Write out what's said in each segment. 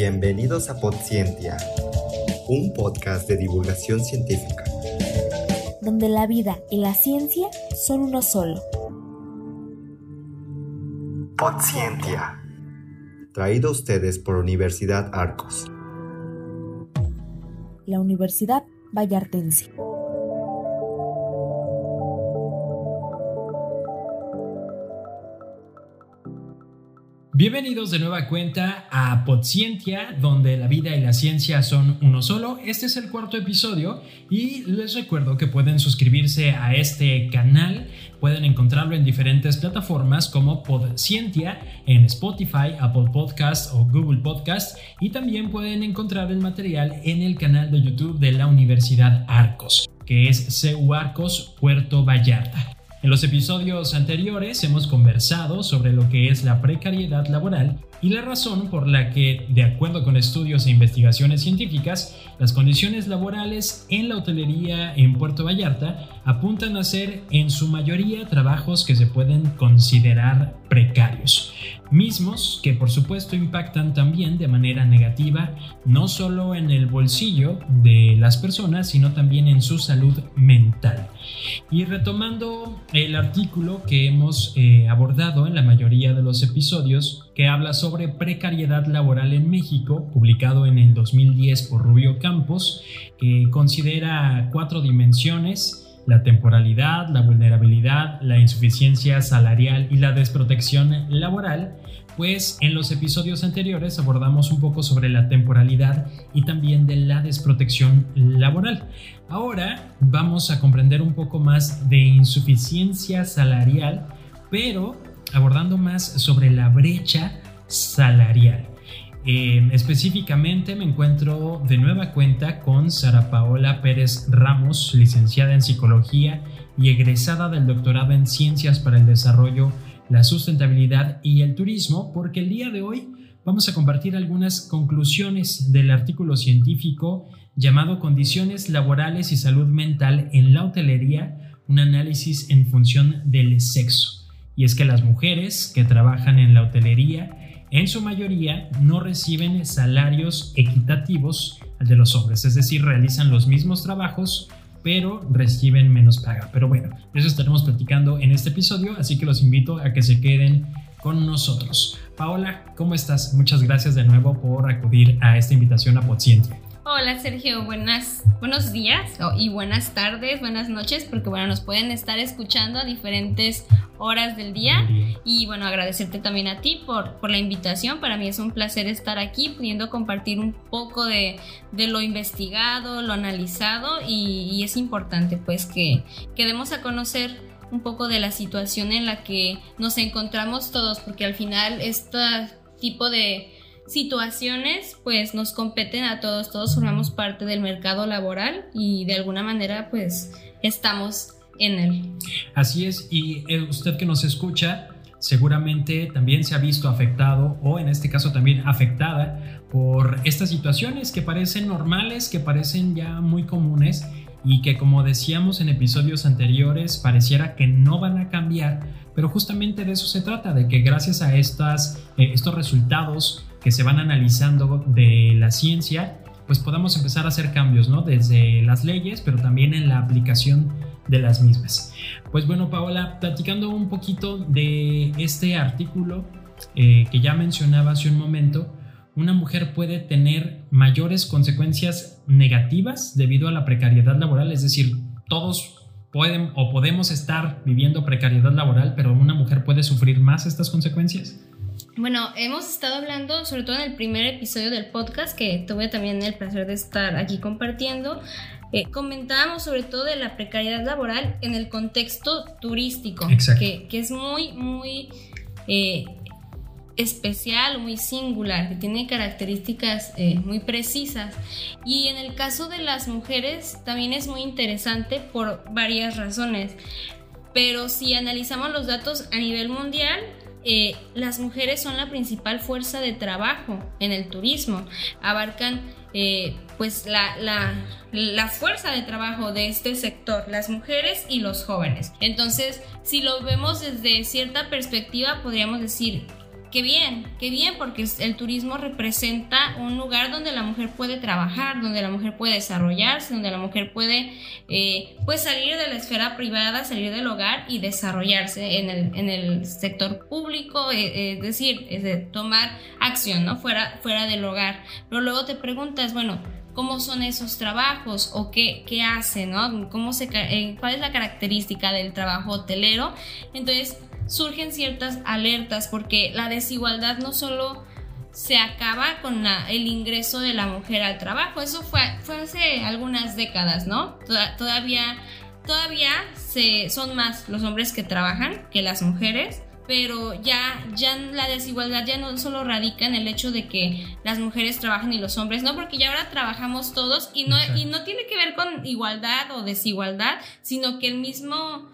Bienvenidos a Podscientia, un podcast de divulgación científica. Donde la vida y la ciencia son uno solo. Podscientia. Traído a ustedes por Universidad Arcos. La Universidad Vallartense. Bienvenidos de nueva cuenta a Podscientia, donde la vida y la ciencia son uno solo. Este es el cuarto episodio y les recuerdo que pueden suscribirse a este canal. Pueden encontrarlo en diferentes plataformas como Podscientia en Spotify, Apple Podcast o Google Podcast y también pueden encontrar el material en el canal de YouTube de la Universidad Arcos, que es CU Arcos Puerto Vallarta. En los episodios anteriores hemos conversado sobre lo que es la precariedad laboral y la razón por la que, de acuerdo con estudios e investigaciones científicas, las condiciones laborales en la hotelería en Puerto Vallarta apuntan a ser en su mayoría trabajos que se pueden considerar precarios, mismos que por supuesto impactan también de manera negativa no solo en el bolsillo de las personas, sino también en su salud mental. Y retomando el artículo que hemos eh, abordado en la mayoría de los episodios, que habla sobre precariedad laboral en México, publicado en el 2010 por Rubio Campos, que considera cuatro dimensiones la temporalidad, la vulnerabilidad, la insuficiencia salarial y la desprotección laboral, pues en los episodios anteriores abordamos un poco sobre la temporalidad y también de la desprotección laboral. Ahora vamos a comprender un poco más de insuficiencia salarial, pero abordando más sobre la brecha salarial. Eh, específicamente me encuentro de nueva cuenta con Sara Paola Pérez Ramos, licenciada en psicología y egresada del doctorado en ciencias para el desarrollo, la sustentabilidad y el turismo, porque el día de hoy vamos a compartir algunas conclusiones del artículo científico llamado Condiciones laborales y salud mental en la hotelería, un análisis en función del sexo. Y es que las mujeres que trabajan en la hotelería en su mayoría no reciben salarios equitativos de los hombres, es decir, realizan los mismos trabajos pero reciben menos paga. Pero bueno, eso estaremos platicando en este episodio, así que los invito a que se queden con nosotros. Paola, ¿cómo estás? Muchas gracias de nuevo por acudir a esta invitación a Podciente. Hola Sergio, buenas, buenos días y buenas tardes, buenas noches, porque bueno, nos pueden estar escuchando a diferentes horas del día. Y bueno, agradecerte también a ti por, por la invitación. Para mí es un placer estar aquí, pudiendo compartir un poco de, lo investigado, lo analizado y, y, es importante pues que, que demos a conocer un poco de la situación en la que nos encontramos todos, porque al final este tipo de situaciones pues nos competen a todos, todos formamos parte del mercado laboral y de alguna manera pues estamos en él. Así es, y eh, usted que nos escucha seguramente también se ha visto afectado o en este caso también afectada por estas situaciones que parecen normales, que parecen ya muy comunes y que como decíamos en episodios anteriores pareciera que no van a cambiar, pero justamente de eso se trata, de que gracias a estas, eh, estos resultados que se van analizando de la ciencia, pues podamos empezar a hacer cambios, ¿no? Desde las leyes, pero también en la aplicación de las mismas. Pues bueno, Paola, platicando un poquito de este artículo eh, que ya mencionaba hace un momento, una mujer puede tener mayores consecuencias negativas debido a la precariedad laboral, es decir, todos pueden o podemos estar viviendo precariedad laboral, pero una mujer puede sufrir más estas consecuencias. Bueno, hemos estado hablando, sobre todo en el primer episodio del podcast, que tuve también el placer de estar aquí compartiendo, eh, comentábamos sobre todo de la precariedad laboral en el contexto turístico, que, que, es muy, muy eh, especial, muy singular, que tiene características eh, muy precisas. Y en el caso de las mujeres también es muy interesante por varias razones. Pero si analizamos los datos a nivel mundial, eh, las mujeres son la principal fuerza de trabajo en el turismo. Abarcan eh, pues la, la, fuerza de trabajo de este sector, las mujeres y los jóvenes. Entonces, si lo vemos desde cierta perspectiva, podríamos decir, qué bien, qué bien, porque el turismo representa un lugar donde la mujer puede trabajar, donde la mujer puede desarrollarse, donde la mujer puede eh, pues salir de la esfera privada, salir del hogar y desarrollarse en el, en el sector público, eh, es decir, es tomar acción, ¿no? Fuera, fuera del hogar. Pero luego te preguntas, bueno, cómo son esos trabajos o qué, qué hacen, ¿no? ¿Cómo se, eh, ¿Cuál es la característica del trabajo hotelero? Entonces surgen ciertas alertas porque la desigualdad no solo se acaba con el ingreso de la mujer al trabajo, eso fue, fue hace algunas décadas, ¿no? todavía todavía se, son más los hombres que trabajan que las mujeres pero ya, ya la desigualdad ya no solo radica en el hecho de que las mujeres trabajan y los hombres no, porque ya ahora trabajamos todos y no, y no tiene que ver con igualdad o desigualdad, sino que el mismo,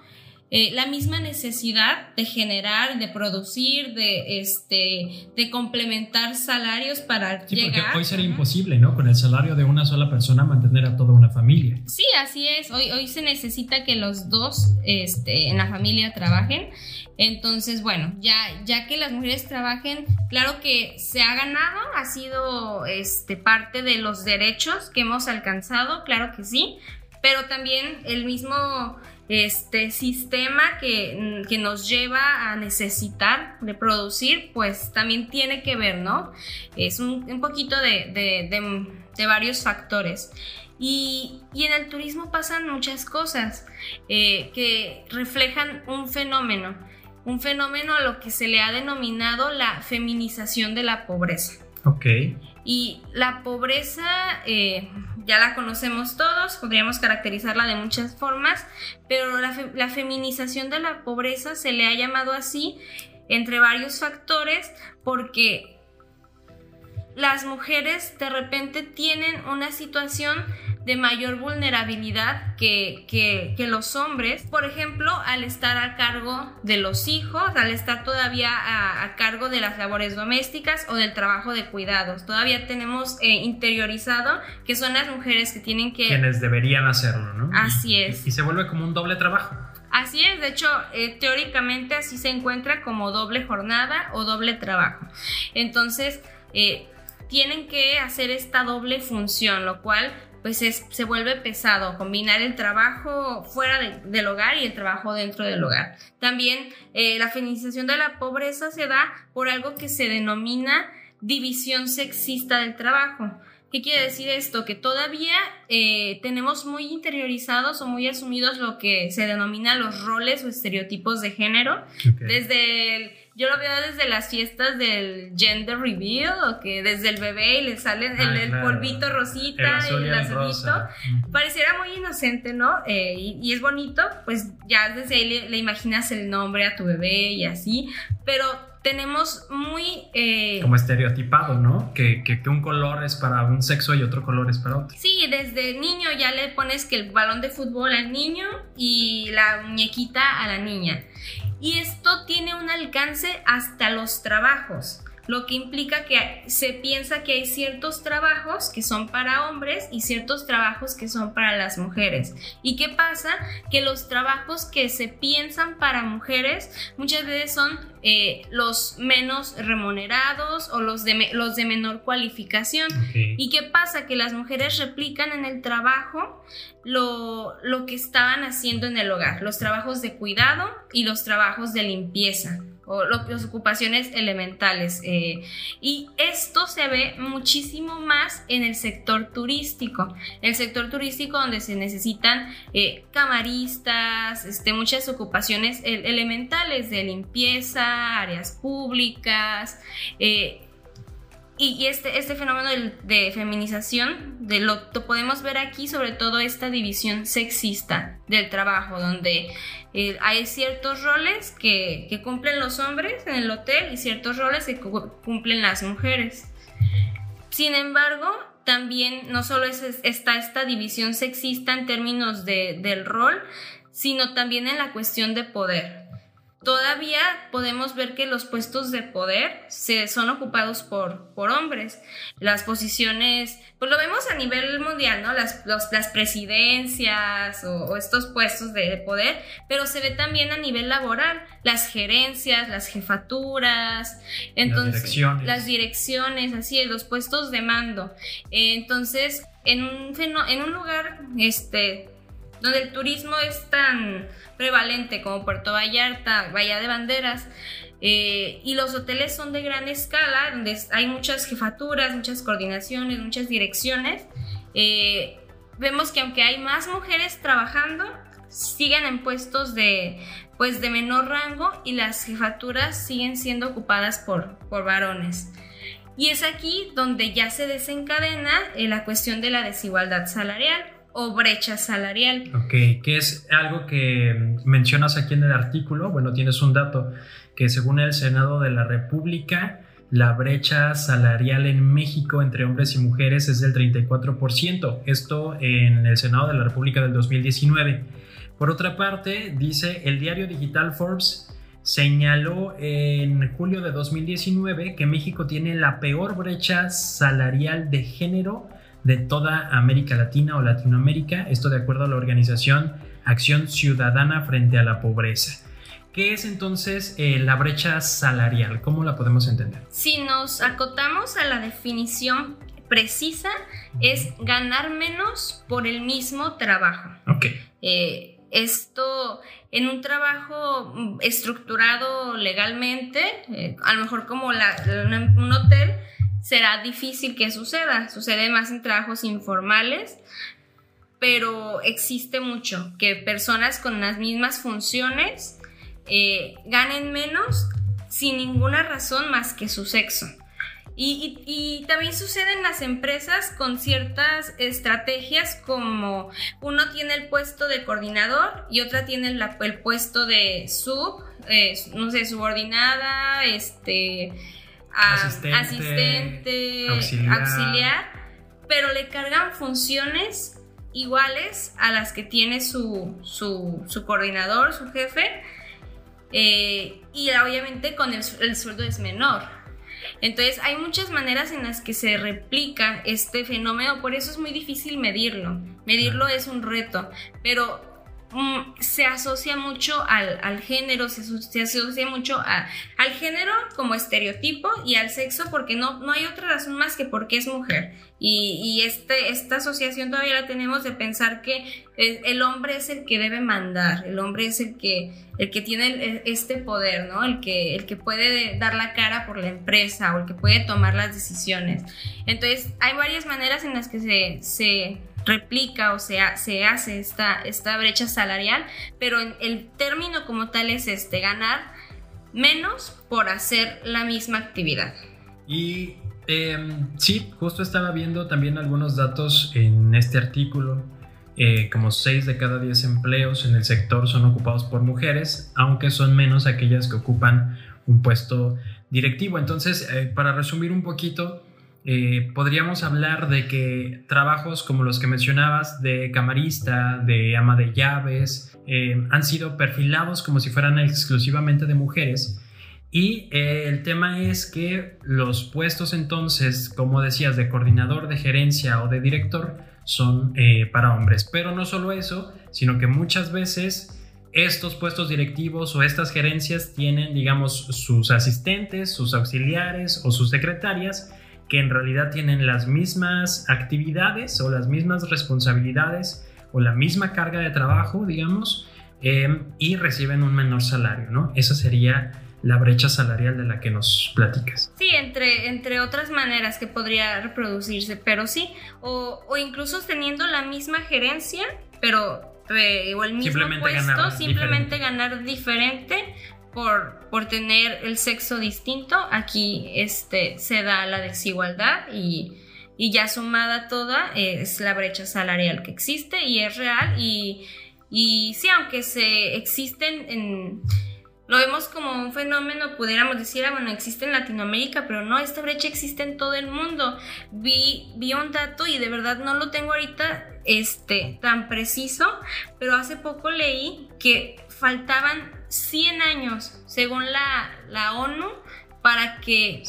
eh, la misma necesidad de generar, de producir, de, este, de complementar salarios para sí, llegar. Porque hoy sería imposible, ¿no? Con el salario de una sola persona mantener a toda una familia. Sí, así es. Hoy, hoy se necesita que los dos este, en la familia trabajen. Entonces, bueno, ya, ya que las mujeres trabajen, claro que se ha ganado, ha sido este, parte de los derechos que hemos alcanzado, claro que sí, pero también el mismo este sistema que, que, nos lleva a necesitar de producir, pues también tiene que ver, ¿no? Es un, un poquito de, de, de, varios factores. Y, y, en el turismo pasan muchas cosas eh, que reflejan un fenómeno un fenómeno a lo que se le ha denominado la feminización de la pobreza. Ok. Y la pobreza eh, ya la conocemos todos, podríamos caracterizarla de muchas formas, pero la, la feminización de la pobreza se le ha llamado así entre varios factores porque las mujeres de repente tienen una situación de mayor vulnerabilidad que, que, los hombres. Por ejemplo, al estar a cargo de los hijos, al estar todavía a, cargo de las labores domésticas o del trabajo de cuidados. Todavía tenemos eh, interiorizado que son las mujeres que tienen que... Quienes deberían hacerlo, ¿no? Así es. Y, se vuelve como un doble trabajo. Así es, de hecho, eh, teóricamente así se encuentra como doble jornada o doble trabajo. Entonces, eh, tienen que hacer esta doble función, lo cual pues se vuelve pesado combinar el trabajo fuera del hogar y el trabajo dentro del hogar. También eh, la feminización de la pobreza se da por algo que se denomina división sexista del trabajo. ¿Qué quiere decir esto? Que todavía eh, tenemos muy interiorizados o muy asumidos lo que se denomina los roles o estereotipos de género. Desde el yo lo veo desde las fiestas del gender reveal, o que desde el bebé y le sale el, ah, polvito rosita el y el azulito. Pareciera muy inocente, ¿no? Eh, y, es bonito, pues ya desde ahí le, imaginas el nombre a tu bebé y así, pero tenemos muy... Eh, Como estereotipado, ¿no? Que, que, que, un color es para un sexo y otro color es para otro. Sí, desde niño ya le pones que el balón de fútbol al niño y la muñequita a la niña. Y esto tiene un alcance hasta los trabajos lo que implica que se piensa que hay ciertos trabajos que son para hombres y ciertos trabajos que son para las mujeres. ¿Y qué pasa? Que los trabajos que se piensan para mujeres muchas veces son eh, los menos remunerados o los de, los de menor cualificación. ¿Y qué pasa? Que las mujeres replican en el trabajo lo, lo que estaban haciendo en el hogar, los trabajos de cuidado y los trabajos de limpieza o las ocupaciones elementales. Eh, y esto se ve muchísimo más en el sector turístico. El sector turístico donde se necesitan eh, camaristas, este, muchas ocupaciones elementales de limpieza, áreas públicas. Eh, y, este, este fenómeno de, feminización de lo, podemos ver aquí, sobre todo esta división sexista del trabajo, donde eh, hay ciertos roles que, cumplen los hombres en el hotel y ciertos roles que cumplen las mujeres. Sin embargo, también no solo es, está esta división sexista en términos de, del rol, sino también en la cuestión de poder todavía podemos ver que los puestos de poder se, son ocupados por, por hombres. Las posiciones, pues lo vemos a nivel mundial, ¿no? Las, las presidencias o, estos puestos de, poder, pero se ve también a nivel laboral, las gerencias, las jefaturas, entonces, las direcciones, las direcciones así es, los puestos de mando. entonces, en un, en un lugar, este, donde el turismo es tan prevalente como Puerto Vallarta, Bahía de Banderas, eh, y los hoteles son de gran escala, donde hay muchas jefaturas, muchas coordinaciones, muchas direcciones. Eh, vemos que aunque hay más mujeres trabajando, siguen en puestos de, pues, de menor rango y las jefaturas siguen siendo ocupadas por, por varones. Y es aquí donde ya se desencadena eh, la cuestión de la desigualdad salarial o brecha salarial. Ok, que es algo que mencionas aquí en el artículo. Bueno, tienes un dato que según el Senado de la República, la brecha salarial en México entre hombres y mujeres es del 34%. Esto en el Senado de la República del 2019. Por otra parte, dice el diario digital Forbes señaló en julio de 2019 que México tiene la peor brecha salarial de género de toda América Latina o Latinoamérica, esto de acuerdo a la organización Acción Ciudadana frente a la Pobreza. ¿Qué es entonces eh, la brecha salarial? ¿Cómo la podemos entender? Si nos acotamos a la definición precisa, es ganar menos por el mismo trabajo. Ok. Eh, esto en un trabajo estructurado legalmente, eh, a lo mejor como un hotel, será difícil que suceda. Sucede más en trabajos informales, pero existe mucho que personas con las mismas funciones eh, ganen menos sin ninguna razón más que su sexo. Y, también sucede en las empresas con ciertas estrategias como uno tiene el puesto de coordinador y otra tiene el, puesto de sub, eh, no sé, subordinada, este, asistente, auxiliar. pero le cargan funciones iguales a las que tiene su, su, coordinador, su jefe, eh, y obviamente con el, el sueldo es menor. Entonces hay muchas maneras en las que se replica este fenómeno, por eso es muy difícil medirlo. Medirlo es un reto, pero Mm, se asocia mucho al, género, se, asocia mucho al género como estereotipo y al sexo porque no, no hay otra razón más que porque es mujer. Y, este, esta asociación todavía la tenemos de pensar que el hombre es el que debe mandar, el hombre es el que, el que tiene este poder, ¿no? El que, el que puede dar la cara por la empresa o el que puede tomar las decisiones. Entonces, hay varias maneras en las que se, se replica o se, se hace esta, esta brecha salarial, pero el término como tal es este, ganar menos por hacer la misma actividad. Y em, sí, justo estaba viendo también algunos datos en este artículo. Eh, como 6 de cada 10 empleos en el sector son ocupados por mujeres, aunque son menos aquellas que ocupan un puesto directivo. Entonces, eh, para resumir un poquito, eh, podríamos hablar de que trabajos como los que mencionabas, de camarista, de ama de llaves, eh, han sido perfilados como si fueran exclusivamente de mujeres. Y eh, el tema es que los puestos entonces, como decías, de coordinador, de gerencia o de director, son para hombres. Pero no solo eso, sino que muchas veces estos puestos directivos o estas gerencias tienen, digamos, sus asistentes, sus auxiliares o sus secretarias que en realidad tienen las mismas actividades o las mismas responsabilidades o la misma carga de trabajo, digamos, em, y reciben un menor salario, ¿no? Esa sería la brecha salarial de la que nos platicas. Sí, entre, entre otras maneras que podría reproducirse, pero sí, o, o incluso teniendo la misma gerencia, pero eh, o el mismo puesto, simplemente ganar diferente por, por tener el sexo distinto, aquí este, se da la desigualdad y, y ya sumada toda es la brecha salarial que existe y es real y, y sí, aunque se existen en... Lo vemos como un fenómeno, pudiéramos decir, ah, bueno, existe en Latinoamérica, pero no, esta brecha existe en todo el mundo. Vi, vi un dato y de verdad no lo tengo ahorita este, tan preciso, pero hace poco leí que faltaban 100 años, según la, la ONU, para que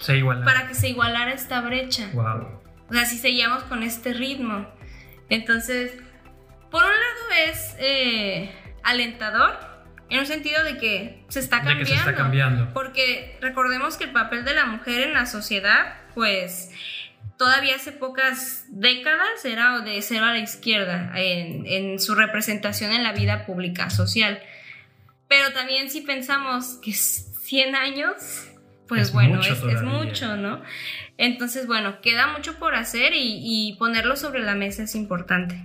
se igualara. para que se igualara esta brecha. Wow. O sea, si seguíamos con este ritmo. Entonces, por un lado es eh, alentador, en un sentido de que se está De cambiando. que se está cambiando. Porque recordemos que el papel de la mujer en la sociedad, pues todavía hace pocas décadas era de cero a la izquierda en, en su representación en la vida pública social. Pero también si pensamos que 100 años, pues Es bueno, mucho es, es mucho, ¿no? Entonces, bueno, queda mucho por hacer y, y ponerlo sobre la mesa es importante.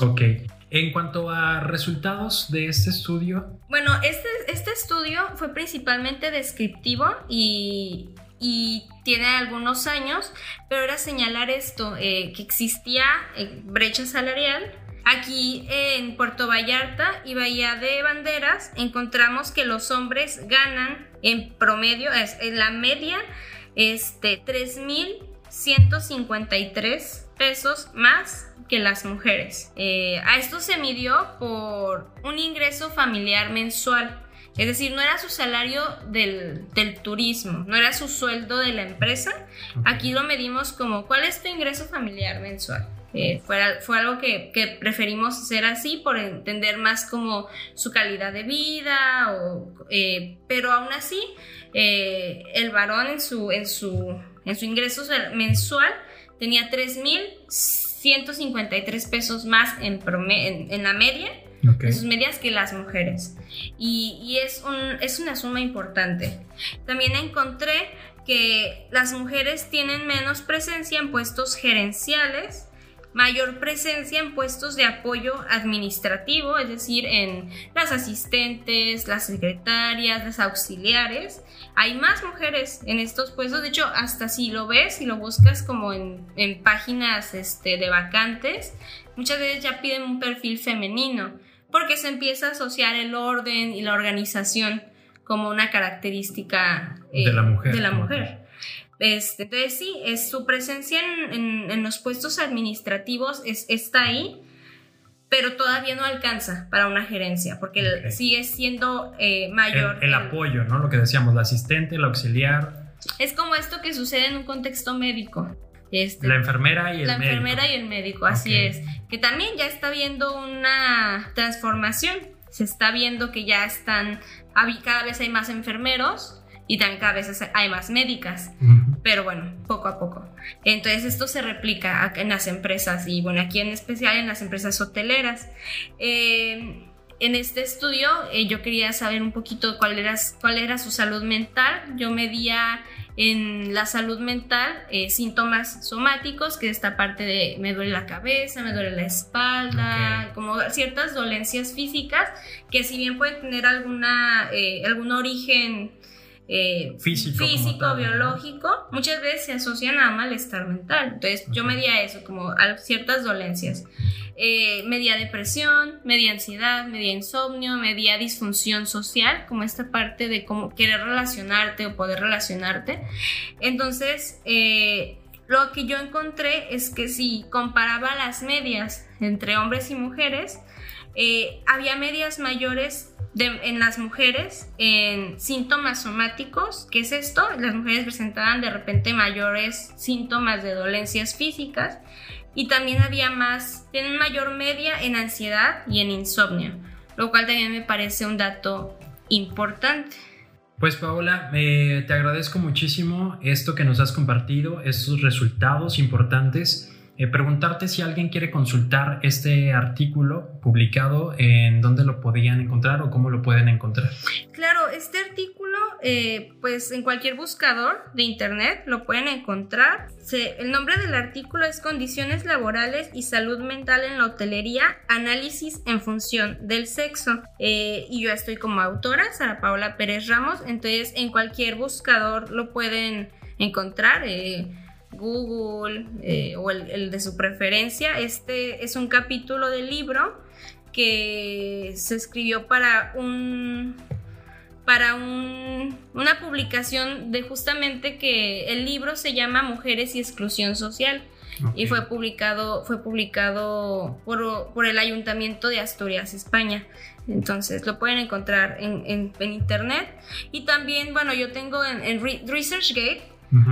Ok. En cuanto a resultados de este estudio, Bueno, este, este estudio fue principalmente descriptivo y, y tiene algunos años, pero era señalar esto, eh, que existía eh, brecha salarial. Aquí en Puerto Vallarta y Bahía de Banderas encontramos que los hombres ganan en promedio, es, en la media, este, 3.153 pesos más que las mujeres. Eh, a esto se midió por un ingreso familiar mensual. Es decir, no era su salario del, del turismo, no era su sueldo de la empresa. Aquí lo medimos como cuál es tu ingreso familiar mensual. Eh, fue, fue algo que, que preferimos hacer así por entender más como su calidad de vida, o, eh, pero aún así eh, el varón en su, en su, en su ingreso mensual tenía 3.153 pesos más en, en, en la media ok. en sus medias que las mujeres. Y, y es, un, es una suma importante. También encontré que las mujeres tienen menos presencia en puestos gerenciales, mayor presencia en puestos de apoyo administrativo, es decir, en las asistentes, las secretarias, las auxiliares. Hay más mujeres en estos puestos, de hecho, hasta si lo ves y lo buscas como en, en páginas este, de vacantes, muchas veces ya piden un perfil femenino, porque se empieza a asociar el orden y la organización como una característica eh, De la mujer, de la mujer. Este, entonces sí, es, su presencia en, en- en los puestos administrativos es, está ahí, pero todavía no alcanza para una gerencia, porque el- Ok. sigue siendo eh, mayor. El, el apoyo, ¿no? Lo que decíamos, la asistente, el auxiliar, Es como esto que sucede en un contexto médico. Este, la enfermera y el la médico. enfermera y el médico, así es. Que también ya está viendo una transformación. Se está viendo que ya están, cada vez hay más enfermeros y también cada vez hay más médicas. Pero bueno, poco a poco. Entonces esto se replica en las empresas y bueno, aquí en especial en las empresas hoteleras. Eh, en este estudio eh, yo quería saber un poquito cuál era, cuál era su salud mental. Yo medía en la salud mental eh, síntomas somáticos, que es esta parte de me duele la cabeza, me duele la espalda, como ciertas dolencias físicas que si bien pueden tener alguna, eh, algún origen eh, Físico biológico, muchas veces se asocian a malestar mental. Entonces yo medía eso, como a ciertas dolencias. Eh, medía depresión, medía ansiedad, medía insomnio, medía disfunción social, como esta parte de cómo querer relacionarte o poder relacionarte. Entonces, eh, lo que yo encontré es que si comparaba las medias entre hombres y mujeres, eh, había medias mayores de- en las mujeres en síntomas somáticos. ¿Qué es esto? Las mujeres presentaban de repente mayores síntomas de dolencias físicas y también había más, tienen mayor media en ansiedad y en insomnio, lo cual también me parece un dato importante. Pues Paola, eh, te agradezco muchísimo esto que nos has compartido, estos resultados importantes. Eh, preguntarte si alguien quiere consultar este artículo publicado, en dónde lo podían encontrar o cómo lo pueden encontrar. Claro, este artículo, eh, pues en cualquier buscador de internet lo pueden encontrar. El nombre del artículo es Condiciones laborales y salud mental en la hotelería, análisis en función del sexo. Eh, y yo estoy como autora, Sara Paola Pérez Ramos, entonces en cualquier buscador lo pueden encontrar. eh, Google eh, o el, el de su preferencia. Este es un capítulo del libro que se escribió para un para un- una publicación de justamente que el libro se llama Mujeres y Exclusión Social. y fue publicado, fue publicado por, por, el Ayuntamiento de Asturias, España. Entonces lo pueden encontrar en, en, internet. Y también, bueno, yo tengo en, en ResearchGate,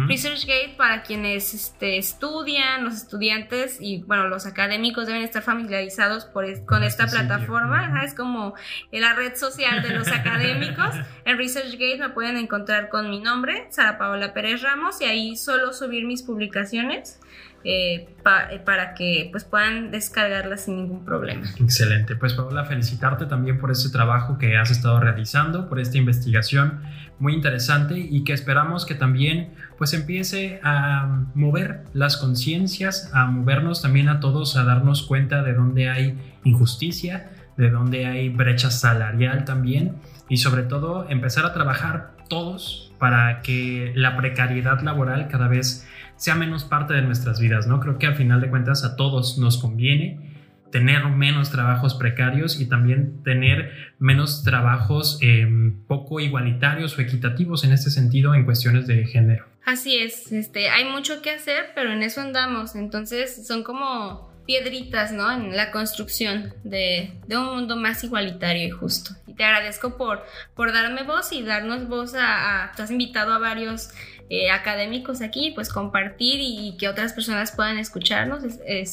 ResearchGate para quienes este, estudian, los estudiantes y bueno, los académicos deben estar familiarizados con esta plataforma. Es como la red social de los académicos. En ResearchGate me pueden encontrar con mi nombre, Sara Paola Pérez Ramos, y ahí solo subir mis publicaciones. Eh, eh, para que pues puedan descargarla sin ningún problema. Excelente, pues Paola, felicitarte también por ese trabajo que has estado realizando, por esta investigación muy interesante y que esperamos que también pues empiece a mover las conciencias, a movernos también a todos, a darnos cuenta de dónde hay injusticia, de dónde hay brecha salarial también y sobre todo empezar a trabajar todos para que la precariedad laboral cada vez sea menos parte de nuestras vidas, ¿no? Creo que al final de cuentas a todos nos conviene tener menos trabajos precarios y también tener menos trabajos em, poco igualitarios o equitativos en este sentido en cuestiones de género. Así es, este, hay mucho que hacer, pero en eso andamos, entonces son como piedritas, ¿no? En la construcción de, un mundo más igualitario y justo. Y te agradezco por, por darme voz y darnos voz a, a, has invitado a varios eh, académicos aquí, pues compartir y, que otras personas puedan escucharnos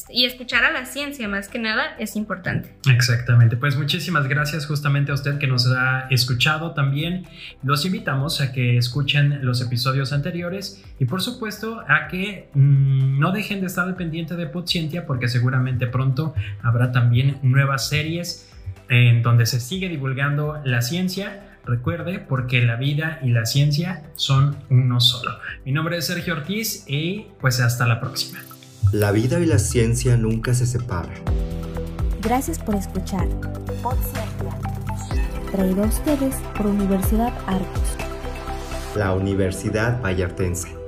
y escuchar a la ciencia más que nada es importante. Exactamente, pues muchísimas gracias justamente a usted que nos ha escuchado también. Los invitamos a que escuchen los episodios anteriores y por supuesto a que mm, no dejen de estar al pendiente de Podscientia porque seguramente pronto habrá también nuevas series en donde se sigue divulgando la ciencia Recuerde, porque la vida y la ciencia son uno solo. Mi nombre es Sergio Ortiz y pues hasta la próxima. La vida y la ciencia nunca se separan. Gracias por escuchar. Traído a ustedes por Universidad Arcos. La Universidad Vallartense.